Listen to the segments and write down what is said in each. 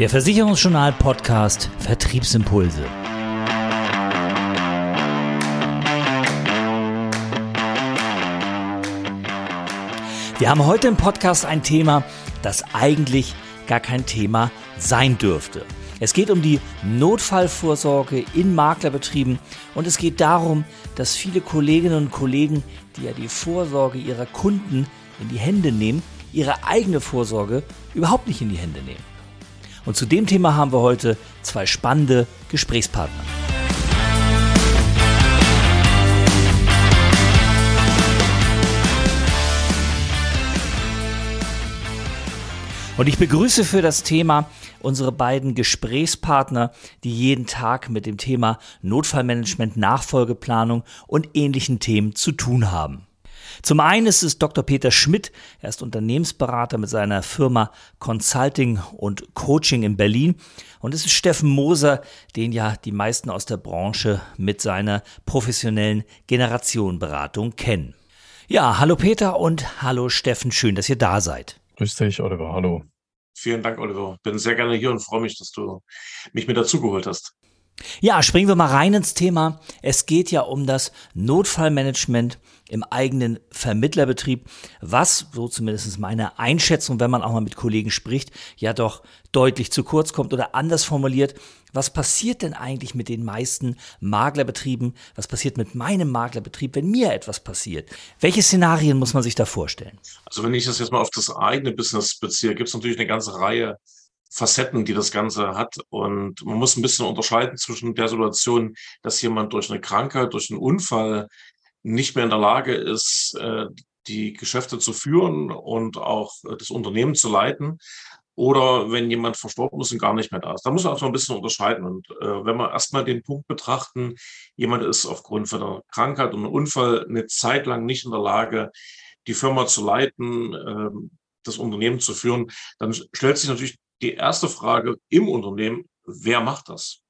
Der Versicherungsjournal Podcast Vertriebsimpulse. Wir haben heute im Podcast ein Thema, das eigentlich gar kein Thema sein dürfte. Es geht um die Notfallvorsorge in Maklerbetrieben und es geht darum, dass viele Kolleginnen und Kollegen, die ja die Vorsorge ihrer Kunden in die Hände nehmen, ihre eigene Vorsorge überhaupt nicht in die Hände nehmen. Und zu dem Thema haben wir heute zwei spannende Gesprächspartner. Und ich begrüße für das Thema unsere beiden Gesprächspartner, die jeden Tag mit dem Thema Notfallmanagement, Nachfolgeplanung und ähnlichen Themen zu tun haben. Zum einen ist es Dr. Peter Schmidt, er ist Unternehmensberater mit seiner Firma Consulting und Coaching in Berlin. Und es ist Steffen Moser, den ja die meisten aus der Branche mit seiner professionellen Generationenberatung kennen. Ja, hallo Peter und hallo Steffen, schön, dass ihr da seid. Grüß dich, Oliver, hallo. Vielen Dank, Oliver. Bin sehr gerne hier und freue mich, dass du mich mit dazugeholt hast. Ja, springen wir mal rein ins Thema. Es geht ja um das Notfallmanagement im eigenen Vermittlerbetrieb, was, so zumindest meine Einschätzung, wenn man auch mal mit Kollegen spricht, ja doch deutlich zu kurz kommt oder anders formuliert. Was passiert denn eigentlich mit den meisten Maklerbetrieben? Was passiert mit meinem Maklerbetrieb, wenn mir etwas passiert? Welche Szenarien muss man sich da vorstellen? Also wenn ich das jetzt mal auf das eigene Business beziehe, gibt es natürlich eine ganze Reihe Facetten, die das Ganze hat. Und man muss ein bisschen unterscheiden zwischen der Situation, dass jemand durch eine Krankheit, durch einen Unfall nicht mehr in der Lage ist, äh, die Geschäfte zu führen und auch äh, das Unternehmen zu leiten. Oder wenn jemand verstorben ist und gar nicht mehr da ist. Da muss man auch ein bisschen unterscheiden. Und äh, wenn wir erstmal den Punkt betrachten, jemand ist aufgrund von einer Krankheit und einem Unfall eine Zeit lang nicht in der Lage, die Firma zu leiten, äh, das Unternehmen zu führen, dann stellt sich natürlich die erste Frage im Unternehmen, wer macht das?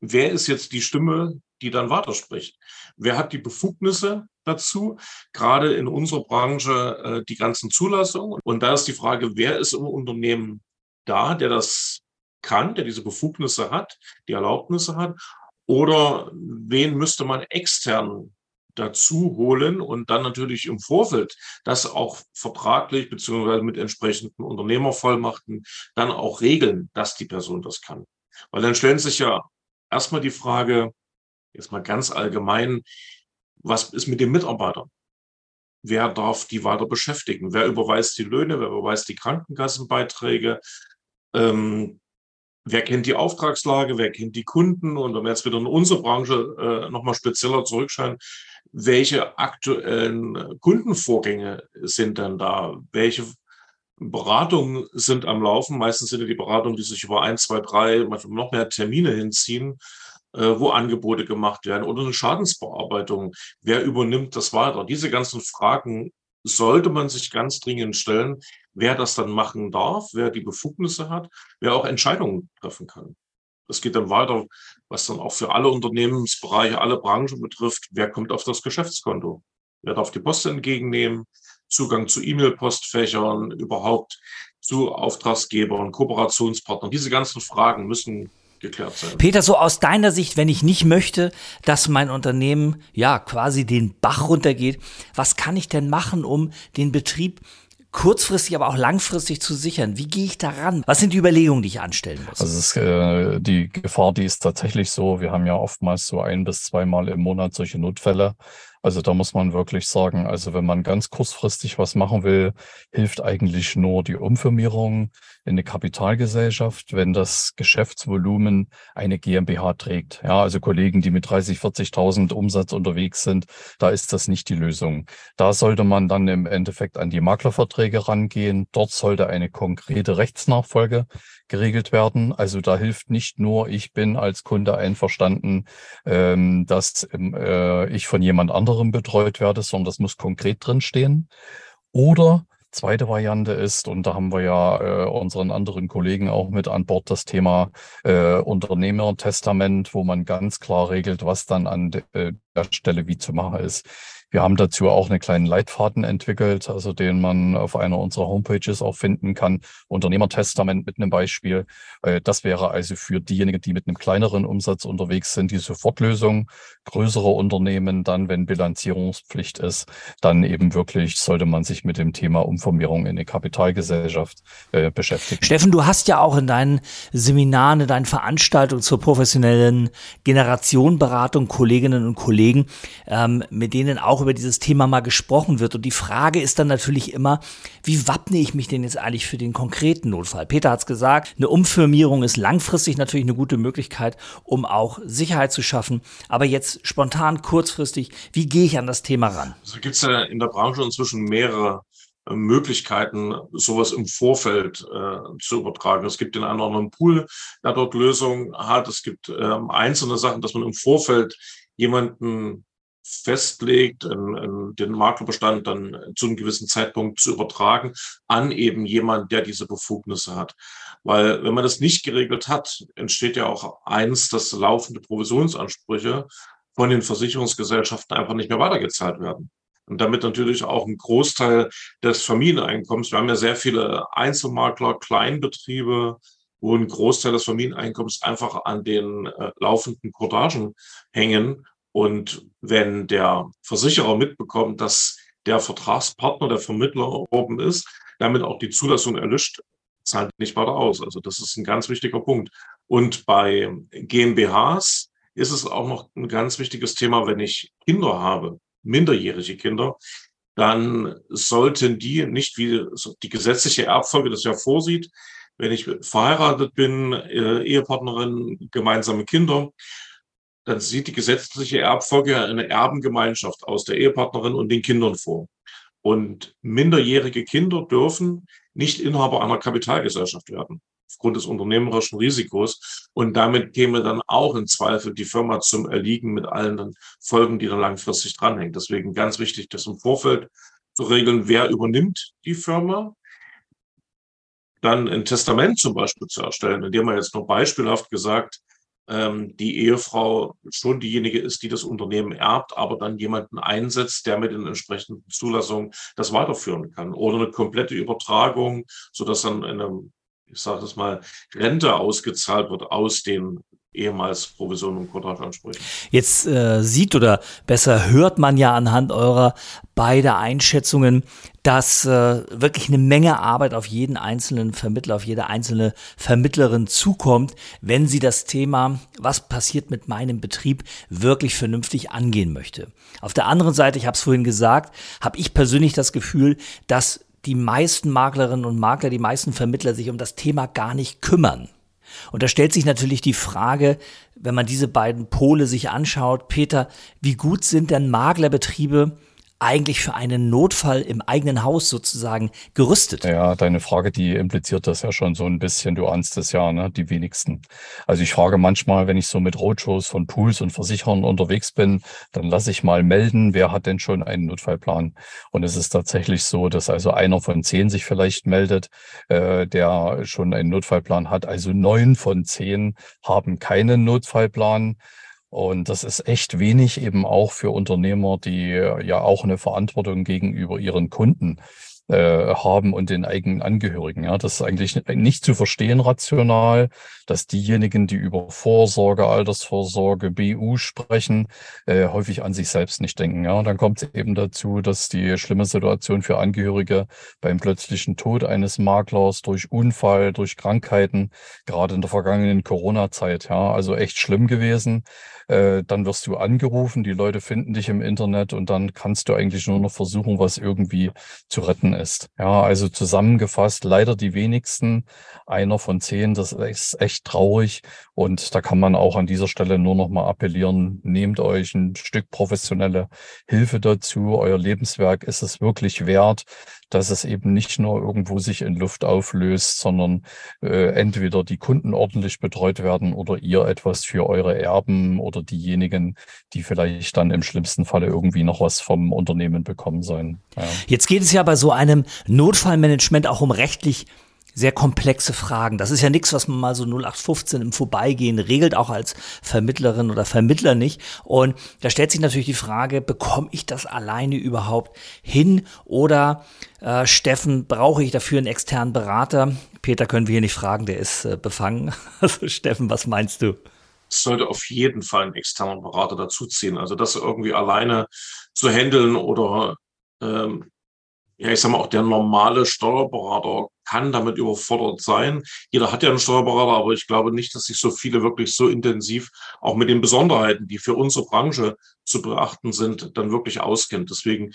Wer ist jetzt die Stimme, die dann weiterspricht? Wer hat die Befugnisse dazu? Gerade in unserer Branche äh, die ganzen Zulassungen. Und da ist die Frage, wer ist im Unternehmen da, der das kann, der diese Befugnisse hat, die Erlaubnisse hat? Oder wen müsste man extern dazu holen und dann natürlich im Vorfeld das auch vertraglich beziehungsweise mit entsprechenden Unternehmervollmachten dann auch regeln, dass die Person das kann. Weil dann stellen sich ja erstmal die Frage, jetzt mal ganz allgemein, was ist mit den Mitarbeitern? Wer darf die weiter beschäftigen? Wer überweist die Löhne? Wer überweist die Krankenkassenbeiträge? Ähm, wer kennt die Auftragslage? Wer kennt die Kunden? Und wenn wir jetzt wieder in unsere Branche äh, nochmal spezieller zurückschauen, welche aktuellen Kundenvorgänge sind denn da? Welche Beratungen sind am Laufen? Meistens sind ja die Beratungen, die sich über ein, zwei, drei, manchmal noch mehr Termine hinziehen, äh, wo Angebote gemacht werden oder eine Schadensbearbeitung. Wer übernimmt das weiter? Diese ganzen Fragen sollte man sich ganz dringend stellen, wer das dann machen darf, wer die Befugnisse hat, wer auch Entscheidungen treffen kann. Das geht dann weiter, was dann auch für alle Unternehmensbereiche, alle Branchen betrifft. Wer kommt auf das Geschäftskonto? Wer darf die Post entgegennehmen? Zugang zu E-Mail-Postfächern, überhaupt zu Auftragsgebern, Kooperationspartnern. Diese ganzen Fragen müssen geklärt sein. Peter, so aus deiner Sicht, wenn ich nicht möchte, dass mein Unternehmen ja quasi den Bach runtergeht, was kann ich denn machen, um den Betrieb kurzfristig, aber auch langfristig zu sichern? Wie gehe ich daran? Was sind die Überlegungen, die ich anstellen muss? Also ist, äh, die Gefahr, die ist tatsächlich so. Wir haben ja oftmals so ein bis zweimal im Monat solche Notfälle. Also da muss man wirklich sagen, also wenn man ganz kurzfristig was machen will, hilft eigentlich nur die Umfirmierung in eine Kapitalgesellschaft, wenn das Geschäftsvolumen eine GmbH trägt. Ja, also Kollegen, die mit 30, 40.000 Umsatz unterwegs sind, da ist das nicht die Lösung. Da sollte man dann im Endeffekt an die Maklerverträge rangehen. Dort sollte eine konkrete Rechtsnachfolge geregelt werden. Also da hilft nicht nur, ich bin als Kunde einverstanden, ähm, dass ähm, äh, ich von jemand anderem betreut werde, sondern das muss konkret drinstehen. Oder Zweite Variante ist, und da haben wir ja äh, unseren anderen Kollegen auch mit an Bord, das Thema äh, Unternehmertestament, wo man ganz klar regelt, was dann an de, äh, der Stelle wie zu machen ist. Wir haben dazu auch einen kleinen Leitfaden entwickelt, also den man auf einer unserer Homepages auch finden kann. Unternehmertestament mit einem Beispiel. Äh, das wäre also für diejenigen, die mit einem kleineren Umsatz unterwegs sind, die Sofortlösung. Größere Unternehmen dann, wenn Bilanzierungspflicht ist, dann eben wirklich sollte man sich mit dem Thema Umformierung in eine Kapitalgesellschaft äh, beschäftigen. Steffen, du hast ja auch in deinen Seminaren, in deinen Veranstaltungen zur professionellen Generationenberatung Kolleginnen und Kollegen, ähm, mit denen auch über dieses Thema mal gesprochen wird. Und die Frage ist dann natürlich immer, wie wappne ich mich denn jetzt eigentlich für den konkreten Notfall? Peter hat es gesagt, eine Umfirmierung ist langfristig natürlich eine gute Möglichkeit, um auch Sicherheit zu schaffen. Aber jetzt spontan, kurzfristig, wie gehe ich an das Thema ran? Es also gibt es ja in der Branche inzwischen mehrere äh, Möglichkeiten, sowas im Vorfeld äh, zu übertragen. Es gibt den einen oder anderen Pool, der dort Lösungen hat. Es gibt ähm, einzelne Sachen, dass man im Vorfeld jemanden festlegt, den Maklerbestand dann zu einem gewissen Zeitpunkt zu übertragen an eben jemand, der diese Befugnisse hat. Weil wenn man das nicht geregelt hat, entsteht ja auch eins, dass laufende Provisionsansprüche von den Versicherungsgesellschaften einfach nicht mehr weitergezahlt werden. Und damit natürlich auch ein Großteil des Familieneinkommens. Wir haben ja sehr viele Einzelmakler, Kleinbetriebe, wo ein Großteil des Familieneinkommens einfach an den äh, laufenden Cordagen hängen und wenn der Versicherer mitbekommt, dass der Vertragspartner, der Vermittler oben ist, damit auch die Zulassung erlischt, zahlt nicht weiter aus. Also das ist ein ganz wichtiger Punkt. Und bei GmbHs ist es auch noch ein ganz wichtiges Thema, wenn ich Kinder habe, minderjährige Kinder, dann sollten die nicht wie die gesetzliche Erbfolge das ja vorsieht, wenn ich verheiratet bin, äh, Ehepartnerin, gemeinsame Kinder, dann sieht die gesetzliche Erbfolge eine Erbengemeinschaft aus der Ehepartnerin und den Kindern vor. Und minderjährige Kinder dürfen nicht Inhaber einer Kapitalgesellschaft werden, aufgrund des unternehmerischen Risikos. Und damit käme dann auch in Zweifel die Firma zum Erliegen mit allen Folgen, die da langfristig dranhängen. Deswegen ganz wichtig, das im Vorfeld zu regeln, wer übernimmt die Firma, dann ein Testament zum Beispiel zu erstellen, indem man jetzt nur beispielhaft gesagt, ähm, die Ehefrau schon diejenige ist, die das Unternehmen erbt, aber dann jemanden einsetzt, der mit den entsprechenden Zulassungen das weiterführen kann. Oder eine komplette Übertragung, sodass dann eine, ich sage das mal, Rente ausgezahlt wird aus den ehemals Provision und Quotageansprüchen. Jetzt äh, sieht oder besser hört man ja anhand eurer beide Einschätzungen, dass äh, wirklich eine Menge Arbeit auf jeden einzelnen Vermittler, auf jede einzelne Vermittlerin zukommt, wenn sie das Thema, was passiert mit meinem Betrieb, wirklich vernünftig angehen möchte. Auf der anderen Seite, ich habe es vorhin gesagt, habe ich persönlich das Gefühl, dass die meisten Maklerinnen und Makler, die meisten Vermittler sich um das Thema gar nicht kümmern. Und da stellt sich natürlich die Frage, wenn man diese beiden Pole sich anschaut, Peter, wie gut sind denn Maklerbetriebe eigentlich für einen Notfall im eigenen Haus sozusagen gerüstet? Ja, deine Frage, die impliziert das ja schon so ein bisschen. Du ahnst es ja, ne? die wenigsten. Also ich frage manchmal, wenn ich so mit Roadshows von Pools und Versicherern unterwegs bin, dann lasse ich mal melden, wer hat denn schon einen Notfallplan? Und es ist tatsächlich so, dass also einer von zehn sich vielleicht meldet, äh, der schon einen Notfallplan hat. Also neun von zehn haben keinen Notfallplan. Und das ist echt wenig eben auch für Unternehmer, die ja auch eine Verantwortung gegenüber ihren Kunden äh, haben und den eigenen Angehörigen. Ja, das ist eigentlich nicht zu verstehen rational, dass diejenigen, die über Vorsorge, Altersvorsorge, BU sprechen, äh, häufig an sich selbst nicht denken. Ja, und dann kommt es eben dazu, dass die schlimme Situation für Angehörige beim plötzlichen Tod eines Maklers durch Unfall, durch Krankheiten, gerade in der vergangenen Corona-Zeit, ja, also echt schlimm gewesen. Äh, dann wirst du angerufen, die Leute finden dich im Internet und dann kannst du eigentlich nur noch versuchen, was irgendwie zu retten ist. Ja, also zusammengefasst, leider die wenigsten, einer von zehn, das ist echt traurig. Und da kann man auch an dieser Stelle nur noch mal appellieren, nehmt euch ein Stück professionelle Hilfe dazu. Euer Lebenswerk ist es wirklich wert, dass es eben nicht nur irgendwo sich in Luft auflöst, sondern äh, entweder die Kunden ordentlich betreut werden oder ihr etwas für eure Erben oder diejenigen, die vielleicht dann im schlimmsten Falle irgendwie noch was vom Unternehmen bekommen sollen. Ja. Jetzt geht es ja bei so einem Notfallmanagement auch um rechtlich sehr komplexe Fragen. Das ist ja nichts, was man mal so 0815 im Vorbeigehen regelt, auch als Vermittlerin oder Vermittler nicht. Und da stellt sich natürlich die Frage, bekomme ich das alleine überhaupt hin? Oder äh, Steffen, brauche ich dafür einen externen Berater? Peter können wir hier nicht fragen, der ist äh, befangen. Also Steffen, was meinst du? Es sollte auf jeden Fall einen externen Berater dazuziehen. Also das irgendwie alleine zu handeln oder ähm, ja, ich sag mal, auch der normale Steuerberater kann damit überfordert sein. Jeder hat ja einen Steuerberater, aber ich glaube nicht, dass sich so viele wirklich so intensiv auch mit den Besonderheiten, die für unsere Branche zu beachten sind, dann wirklich auskennt. Deswegen,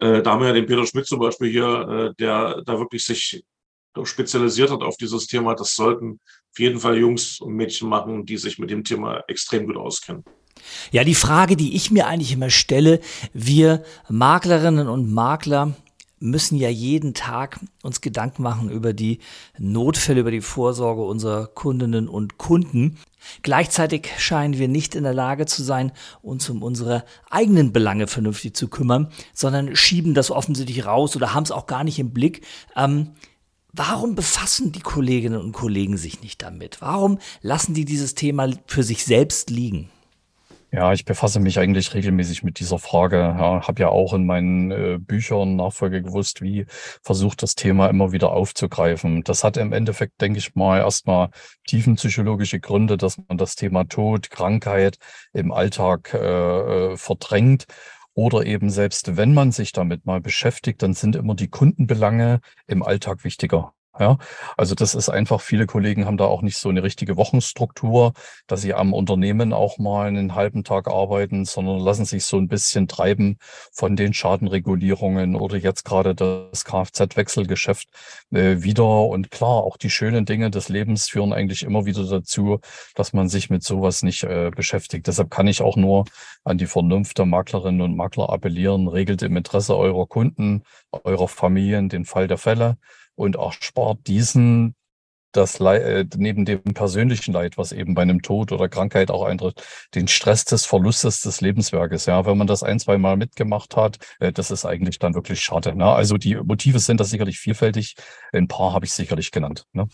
äh, da haben wir ja den Peter Schmidt zum Beispiel hier, äh, der da wirklich sich spezialisiert hat auf dieses Thema. Das sollten auf jeden Fall Jungs und Mädchen machen, die sich mit dem Thema extrem gut auskennen. Ja, die Frage, die ich mir eigentlich immer stelle, wir Maklerinnen und Makler müssen ja jeden Tag uns Gedanken machen über die Notfälle, über die Vorsorge unserer Kundinnen und Kunden. Gleichzeitig scheinen wir nicht in der Lage zu sein, uns um unsere eigenen Belange vernünftig zu kümmern, sondern schieben das offensichtlich raus oder haben es auch gar nicht im Blick. Ähm, warum befassen die Kolleginnen und Kollegen sich nicht damit? Warum lassen die dieses Thema für sich selbst liegen? Ja, ich befasse mich eigentlich regelmäßig mit dieser Frage. Ja, habe ja auch in meinen äh, Büchern Nachfolge gewusst, wie versucht das Thema immer wieder aufzugreifen. Das hat im Endeffekt, denke ich mal, erstmal tiefenpsychologische Gründe, dass man das Thema Tod, Krankheit im Alltag äh, äh verdrängt. Oder eben selbst wenn man sich damit mal beschäftigt, dann sind immer die Kundenbelange im Alltag wichtiger. Ja, also das ist einfach, viele Kollegen haben da auch nicht so eine richtige Wochenstruktur, dass sie am Unternehmen auch mal einen halben Tag arbeiten, sondern lassen sich so ein bisschen treiben von den Schadenregulierungen oder jetzt gerade das Kfz-Wechselgeschäft äh, wieder. Und klar, auch die schönen Dinge des Lebens führen eigentlich immer wieder dazu, dass man sich mit sowas nicht äh, beschäftigt. Deshalb kann ich auch nur an die Vernunft der Maklerinnen und Makler appellieren, regelt im Interesse eurer Kunden, eurer Familien den Fall der Fälle und auch spart diesen das Leid, äh, neben dem persönlichen Leid, was eben bei einem Tod oder Krankheit auch eintritt, den Stress des Verlustes des Lebenswerkes. Ja, wenn man das ein, zwei Mal mitgemacht hat, äh, das ist eigentlich dann wirklich schade. Ne? Also die Motive sind da sicherlich vielfältig. Ein paar habe ich sicherlich genannt. Ne?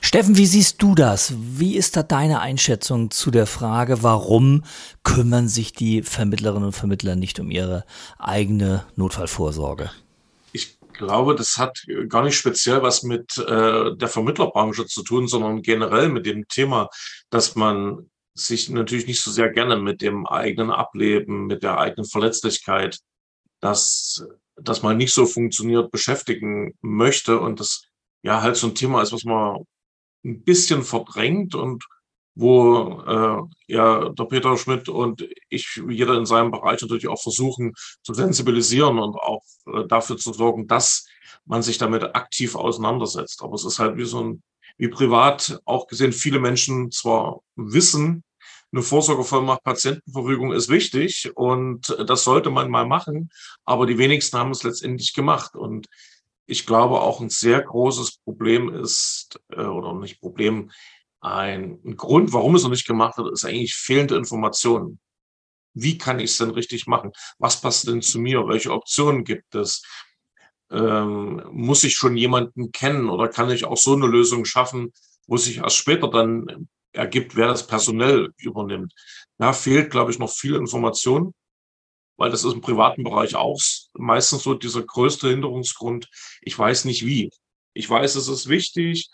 Steffen, wie siehst du das? Wie ist da deine Einschätzung zu der Frage, warum kümmern sich die Vermittlerinnen und Vermittler nicht um ihre eigene Notfallvorsorge? Glaube, das hat gar nicht speziell was mit äh, der Vermittlerbranche zu tun, sondern generell mit dem Thema, dass man sich natürlich nicht so sehr gerne mit dem eigenen Ableben, mit der eigenen Verletzlichkeit, dass das mal nicht so funktioniert, beschäftigen möchte und das ja halt so ein Thema ist, was man ein bisschen verdrängt und wo äh, ja der Peter Schmidt und ich, jeder in seinem Bereich natürlich auch versuchen zu sensibilisieren und auch äh, dafür zu sorgen, dass man sich damit aktiv auseinandersetzt. Aber es ist halt wie so ein, wie privat auch gesehen, viele Menschen zwar wissen, eine Vorsorgevollmacht Patientenverfügung ist wichtig und das sollte man mal machen, aber die wenigsten haben es letztendlich gemacht. Und ich glaube auch ein sehr großes Problem ist, äh, oder nicht Problem, ein, Grund, warum es noch nicht gemacht wird, ist eigentlich fehlende Informationen. Wie kann ich es denn richtig machen? Was passt denn zu mir? Welche Optionen gibt es? Ähm, muss ich schon jemanden kennen oder kann ich auch so eine Lösung schaffen, wo sich erst später dann ergibt, wer das personell übernimmt? Da fehlt, glaube ich, noch viel Information, weil das ist im privaten Bereich auch meistens so dieser größte Hinderungsgrund. Ich weiß nicht wie. Ich weiß, es ist wichtig,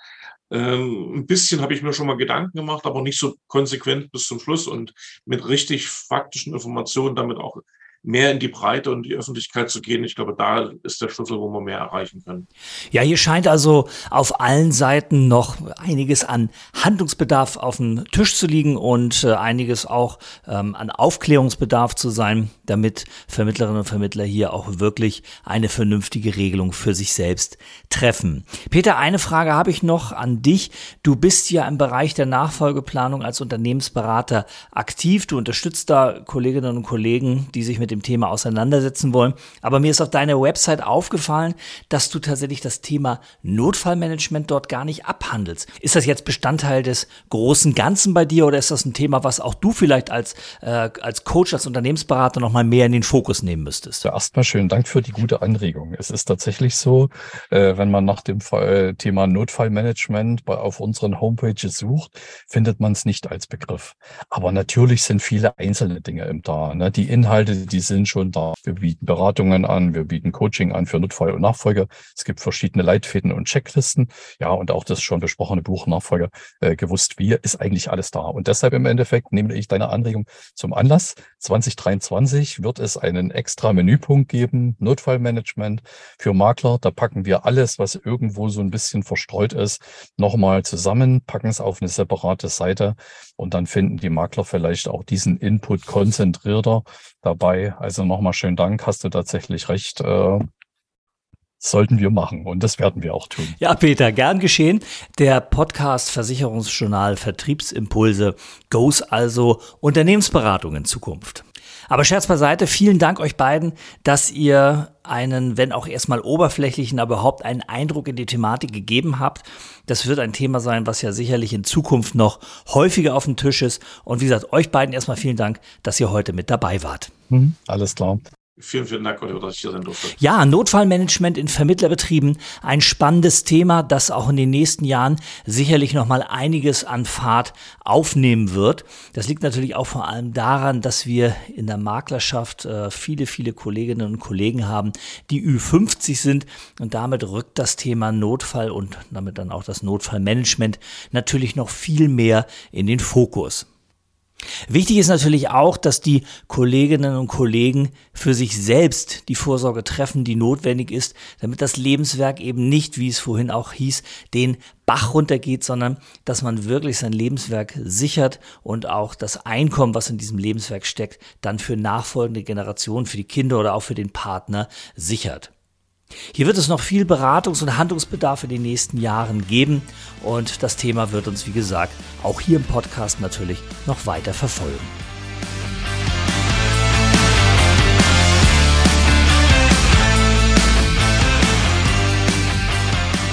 ähm, ein bisschen habe ich mir schon mal Gedanken gemacht, aber nicht so konsequent bis zum Schluss und mit richtig faktischen Informationen damit auch mehr in die Breite und die Öffentlichkeit zu gehen. Ich glaube, da ist der Schlüssel, wo wir mehr erreichen können. Ja, hier scheint also auf allen Seiten noch einiges an Handlungsbedarf auf dem Tisch zu liegen und äh, einiges auch ähm, an Aufklärungsbedarf zu sein, damit Vermittlerinnen und Vermittler hier auch wirklich eine vernünftige Regelung für sich selbst treffen. Peter, eine Frage habe ich noch an dich. Du bist ja im Bereich der Nachfolgeplanung als Unternehmensberater aktiv. Du unterstützt da Kolleginnen und Kollegen, die sich mit dem Thema auseinandersetzen wollen. Aber mir ist auf deiner Website aufgefallen, dass du tatsächlich das Thema Notfallmanagement dort gar nicht abhandelst. Ist das jetzt Bestandteil des großen Ganzen bei dir oder ist das ein Thema, was auch du vielleicht als, äh, als Coach, als Unternehmensberater nochmal mehr in den Fokus nehmen müsstest? Ja, erstmal schönen Dank für die gute Anregung. Es ist tatsächlich so, äh, wenn man nach dem Fall, Thema Notfallmanagement bei, auf unseren Homepages sucht, findet man es nicht als Begriff. Aber natürlich sind viele einzelne Dinge im da. Ne? Die Inhalte, die sind schon da. Wir bieten Beratungen an, wir bieten Coaching an für Notfall und Nachfolge. Es gibt verschiedene Leitfäden und Checklisten. Ja, und auch das schon besprochene Buch Nachfolger äh, gewusst wie ist eigentlich alles da. Und deshalb im Endeffekt nehme ich deine Anregung zum Anlass. 2023 wird es einen extra Menüpunkt geben, Notfallmanagement für Makler. Da packen wir alles, was irgendwo so ein bisschen verstreut ist, nochmal zusammen, packen es auf eine separate Seite und dann finden die Makler vielleicht auch diesen Input konzentrierter dabei. Also nochmal schönen Dank, hast du tatsächlich recht. Äh, sollten wir machen und das werden wir auch tun. Ja, Peter, gern geschehen. Der Podcast Versicherungsjournal Vertriebsimpulse goes also Unternehmensberatung in Zukunft. Aber Scherz beiseite, vielen Dank euch beiden, dass ihr einen, wenn auch erstmal oberflächlichen, aber überhaupt einen Eindruck in die Thematik gegeben habt. Das wird ein Thema sein, was ja sicherlich in Zukunft noch häufiger auf dem Tisch ist. Und wie gesagt, euch beiden erstmal vielen Dank, dass ihr heute mit dabei wart. Mhm, alles klar. Vielen, vielen Dank, Oliver, dass ich hier sein durfte. Ja, Notfallmanagement in Vermittlerbetrieben, ein spannendes Thema, das auch in den nächsten Jahren sicherlich noch mal einiges an Fahrt aufnehmen wird. Das liegt natürlich auch vor allem daran, dass wir in der Maklerschaft äh, viele, viele Kolleginnen und Kollegen haben, die Ü50 sind und damit rückt das Thema Notfall und damit dann auch das Notfallmanagement natürlich noch viel mehr in den Fokus. Wichtig ist natürlich auch, dass die Kolleginnen und Kollegen für sich selbst die Vorsorge treffen, die notwendig ist, damit das Lebenswerk eben nicht, wie es vorhin auch hieß, den Bach runtergeht, sondern dass man wirklich sein Lebenswerk sichert und auch das Einkommen, was in diesem Lebenswerk steckt, dann für nachfolgende Generationen, für die Kinder oder auch für den Partner sichert. Hier wird es noch viel Beratungs- und Handlungsbedarf in den nächsten Jahren geben und das Thema wird uns, wie gesagt, auch hier im Podcast natürlich noch weiter verfolgen.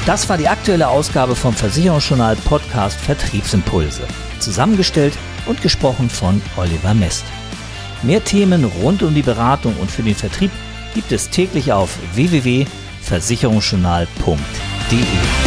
Das war die aktuelle Ausgabe vom Versicherungsjournal Podcast Vertriebsimpulse. Zusammengestellt und gesprochen von Oliver Mest. Mehr Themen rund um die Beratung und für den Vertrieb gibt es täglich auf www.versicherungsjournal.de.